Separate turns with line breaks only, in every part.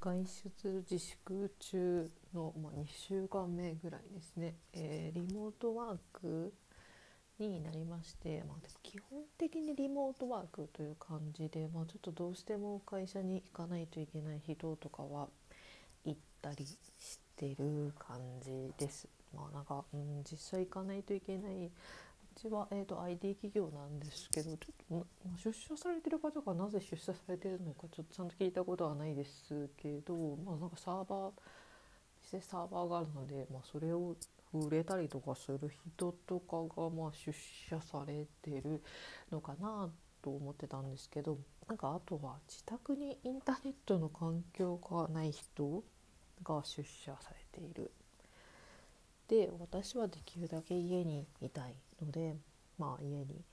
外出自粛中の、ま、2週間目ぐらいですね、えー、リモートワークになりまして、まあ、でも基本的にリモートワークという感じで、まあ、ちょっとどうしても会社に行かないといけない人とかは行ったりしてる感じです。まあ、なんか、うん、実際行かないといけないちは、えーと、IT 企業なんですけどちょっと、ま出社されてる方がなぜ出社されてるのかちょっとちゃんと聞いたことはないですけど、まあ、なんかサーバー実際サーバーがあるので、まあ、それを売れたりとかする人とかがまあ出社されてるのかなと思ってたんですけどなんかあとは自宅にインターネットの環境がない人が出社されている。で私はできるだけ家にいたいのでまあ家に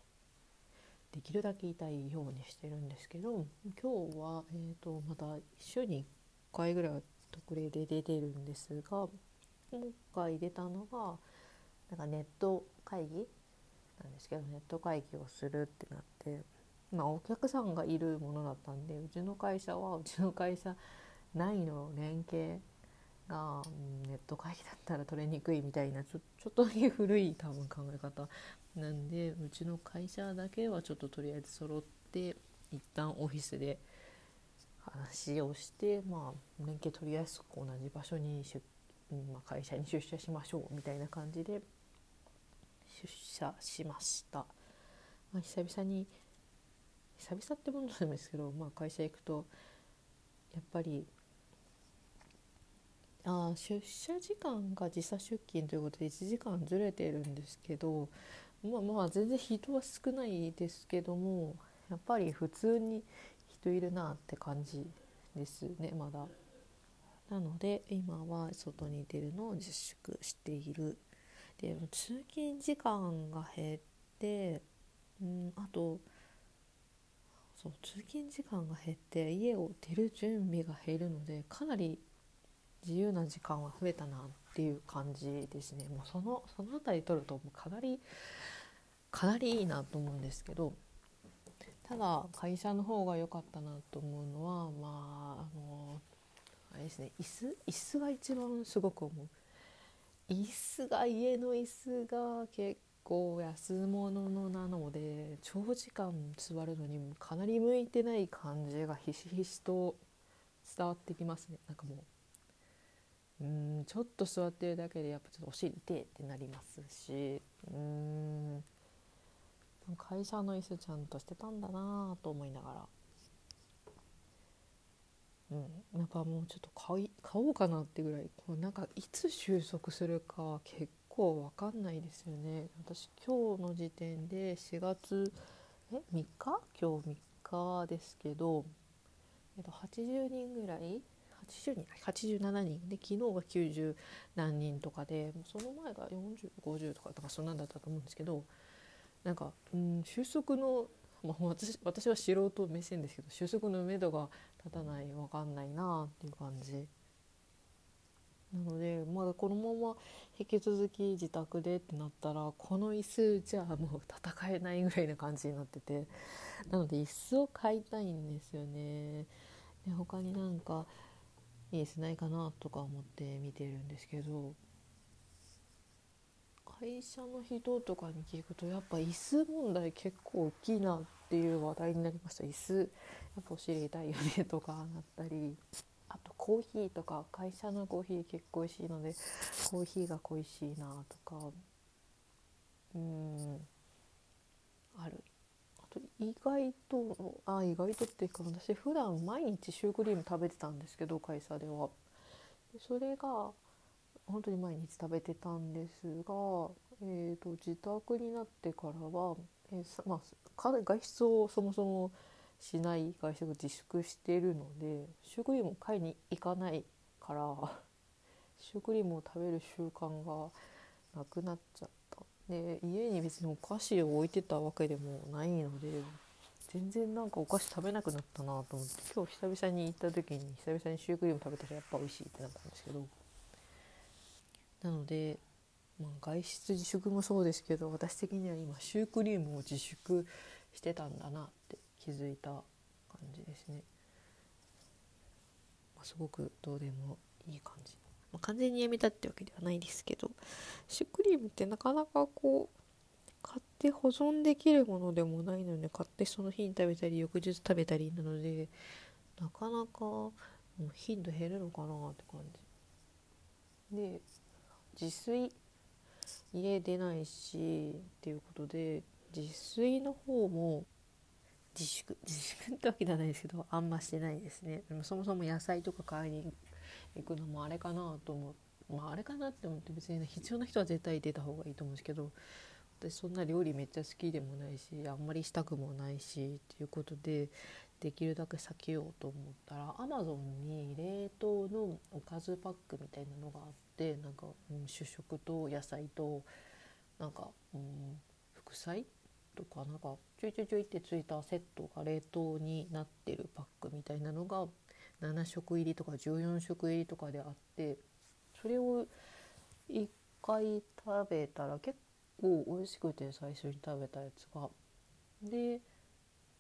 できるだけいたいようにしてるんですけど今日は、えーと、また週に1回ぐらいは特例で出てるんですが今回出たのがなんかネット会議なんですけどネット会議をするってなって、まあ、お客さんがいるものだったんでうちの会社はうちの会社内の連携が、うん、ネット会議だったら取れにくいみたいなちょちょっとだけ古い多分考え方なんでうちの会社だけはちょっととりあえず揃って一旦オフィスで話をしてまあ連携取りやすく同じ場所に出まあ、会社に出社しましょうみたいな感じで出社しました、まあ、久々に久々ってものなんですけど、まあ、会社行くとやっぱりあ出社時間が時差出勤ということで1時間ずれてるんですけどまあまあ全然人は少ないですけどもやっぱり普通に人いるなって感じですねまだ。なので今は外に出るのを自粛しているで通勤時間が減ってうんあとそう通勤時間が減って家を出る準備が減るのでかなり自由な時間は増えたなっていう感じですね。もうそのその辺り取るともうかなりかなりいいなと思うんですけどただ会社の方が良かったなと思うのはまああのあれですね。椅子椅子が一番すごく思う。椅子が家の椅子が結構安物のなので長時間座るのにかなり向いてない感じがひしひしと伝わってきますね。なんかもうちょっと座ってるだけでやっぱちょっとお尻痛ってなりますし。うん。会社の椅子ちゃんとしてたんだなと思いながら。うん、なんかもうちょっと買い買おうかなってぐらいこうなんかいつ収束するか結構わかんないですよね。私今日の時点で4月え3日？今日3日ですけど、えっと、80人ぐらい80人87人で昨日が90何人とかでその前が4050とかとかそんなんだったと思うんですけどなんか、うん、収束のまあ、私私は素人目線ですけど就職のめどが立たない分かんないなっていう感じ。なのでまだこのまま引き続き自宅でってなったらこの椅子じゃあもう戦えないぐらいな感じになっててなので椅子を買いたいんですよね。で他になんかいい椅子ないかなとか思って見てるんですけど会社の人とかに聞くとやっぱ椅子問題結構大きいなっていう話題になりました椅子やっぱお尻痛いよね。とかなったりあとコーヒーとか会社のコーヒー結構美味しいのでコーヒーが恋しいなとかうんあると意外とあ意外とっていうか私普段毎日シュークリーム食べてたんですけど会社では。それが本当に毎日食べてたんですが、えーと、自宅になってからは、えーまあ、外出をそもそもしない外食自粛してるのでシュークリームを買いに行かないからシュークリームを食べる習慣がなくなっちゃったで家に別にお菓子を置いてたわけでもないので全然なんかお菓子食べなくなったなと思って今日久々に行った時に久々にシュークリーム食べたらやっぱ美味しいってなったんですけどなので、まあ、外出自粛もそうですけど私的には今シュークリームを自粛してたんだなって気づいた感じですね。ますごくどうでもいい感じ、完全にやめたってわけではないですけどシュークリームってなかなかこう買って保存できるものでもないので買ってその日に食べたり翌日食べたりなのでなかなかもう頻度減るのかなって感じ。で自炊家出ないしっていうことで自炊の方も自粛自粛ってわけじゃないですけどあんましてないですね。でもそもそも野菜とか買いに行くのもあれかなと思う。まああれかなって思って別に、必要な人は絶対出た方がいいと思うんですけど私そんな料理めっちゃ好きでもないしあんまりしたくもないしっていうことでできるだけ避けようと思ったらアマゾンに冷凍のおかずパックみたいなのがあってなんか、うん、主食と野菜となんか、うん、副菜とかなんかちょいちょいちょいってついたセットが冷凍になってるパックみたいなのが7食入りとか14食入りとかであってそれを1回食べたら結構美味しくて最初に食べたやつが。で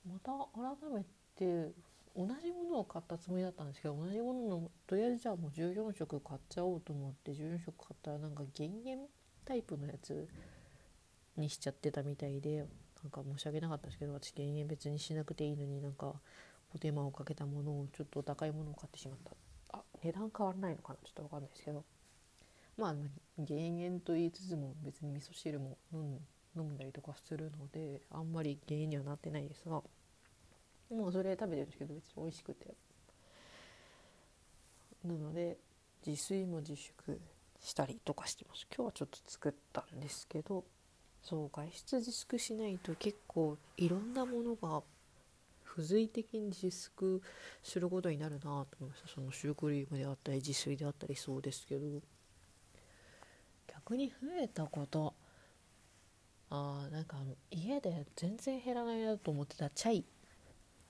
また改めて同じものを買ったつもりだったんですけど同じもののとりあえずじゃあもう14食買っちゃおうと思って14食買ったらなんか減塩タイプのやつにしちゃってたみたいでなんか申し訳なかったですけど私減塩別にしなくていいのになんかお手間をかけたものをちょっと高いものを買ってしまった。あ値段変わらないのかな？ちょっと分かんないですけど。まあ減塩と言いつつも別に味噌汁も飲む飲んだりとかするのであんまり減塩にはなってないですが。もうそれ食べてるんですけど別に美味しくて。なので自炊も自粛したりとかしてます。今日はちょっと作ったんですけどそう外出自粛しないと結構いろんなものが付随的に自粛することになるなと思いました。そのシュークリームであったり自炊であったりそうですけど。逆に増えたこと。あなんかあの家で全然減らないなと思ってた。チャイ。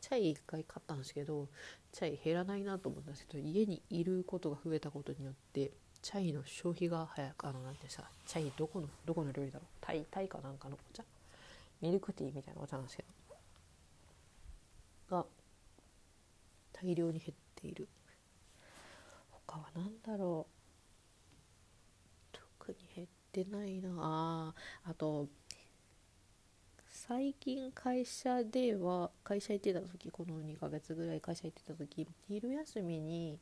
チャイ1回買ったんですけどチャイ減らないなと思ったんですけど家にいることが増えたことによってチャイの消費が早くあのなんてさチャイどこのどこの料理だろう。タイタイかなんかのお茶？ミルクティーみたいなお茶なんですけど。が大量に減っている。他は何だろう。特に減ってないな。ああと最近会社では会社行ってた時この2ヶ月ぐらい会社行ってた時昼休みに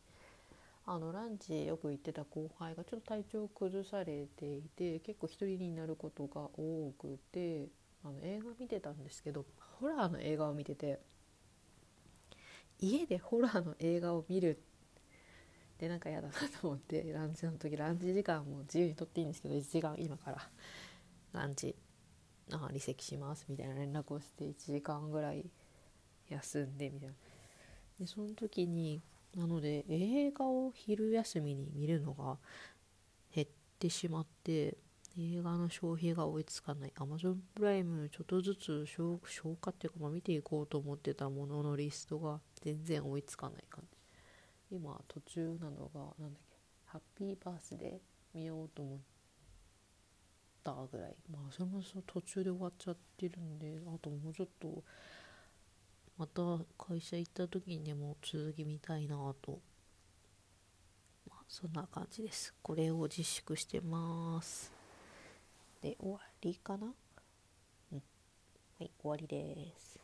あのランチよく行ってた後輩がちょっと体調崩されていて結構一人になることが多くてあの映画見てたんですけどホラーの映画を見てて家でホラーの映画を見るってなんか嫌だなと思って ランチの時ランチ時間も自由にとっていいんですけど1時間今からランチあ離席しますみたいな連絡をして1時間ぐらい休んでみたいな。でその時になので映画を昼休みに見るのが減ってしまって映画の消費が追いつかない。Amazon プライムちょっとずつ消化っていうか、ま、見ていこうと思ってたもののリストが全然追いつかない感じ。今途中なのがなんだっけ。ハッピーバースデー見ようと思ったぐらい。まあそれもそ途中で終わっちゃってるんであともうちょっとまた会社行った時にでも続き見たいなと。まあそんな感じです。これを自粛してます。で終わりかな？うん。はい終わりです。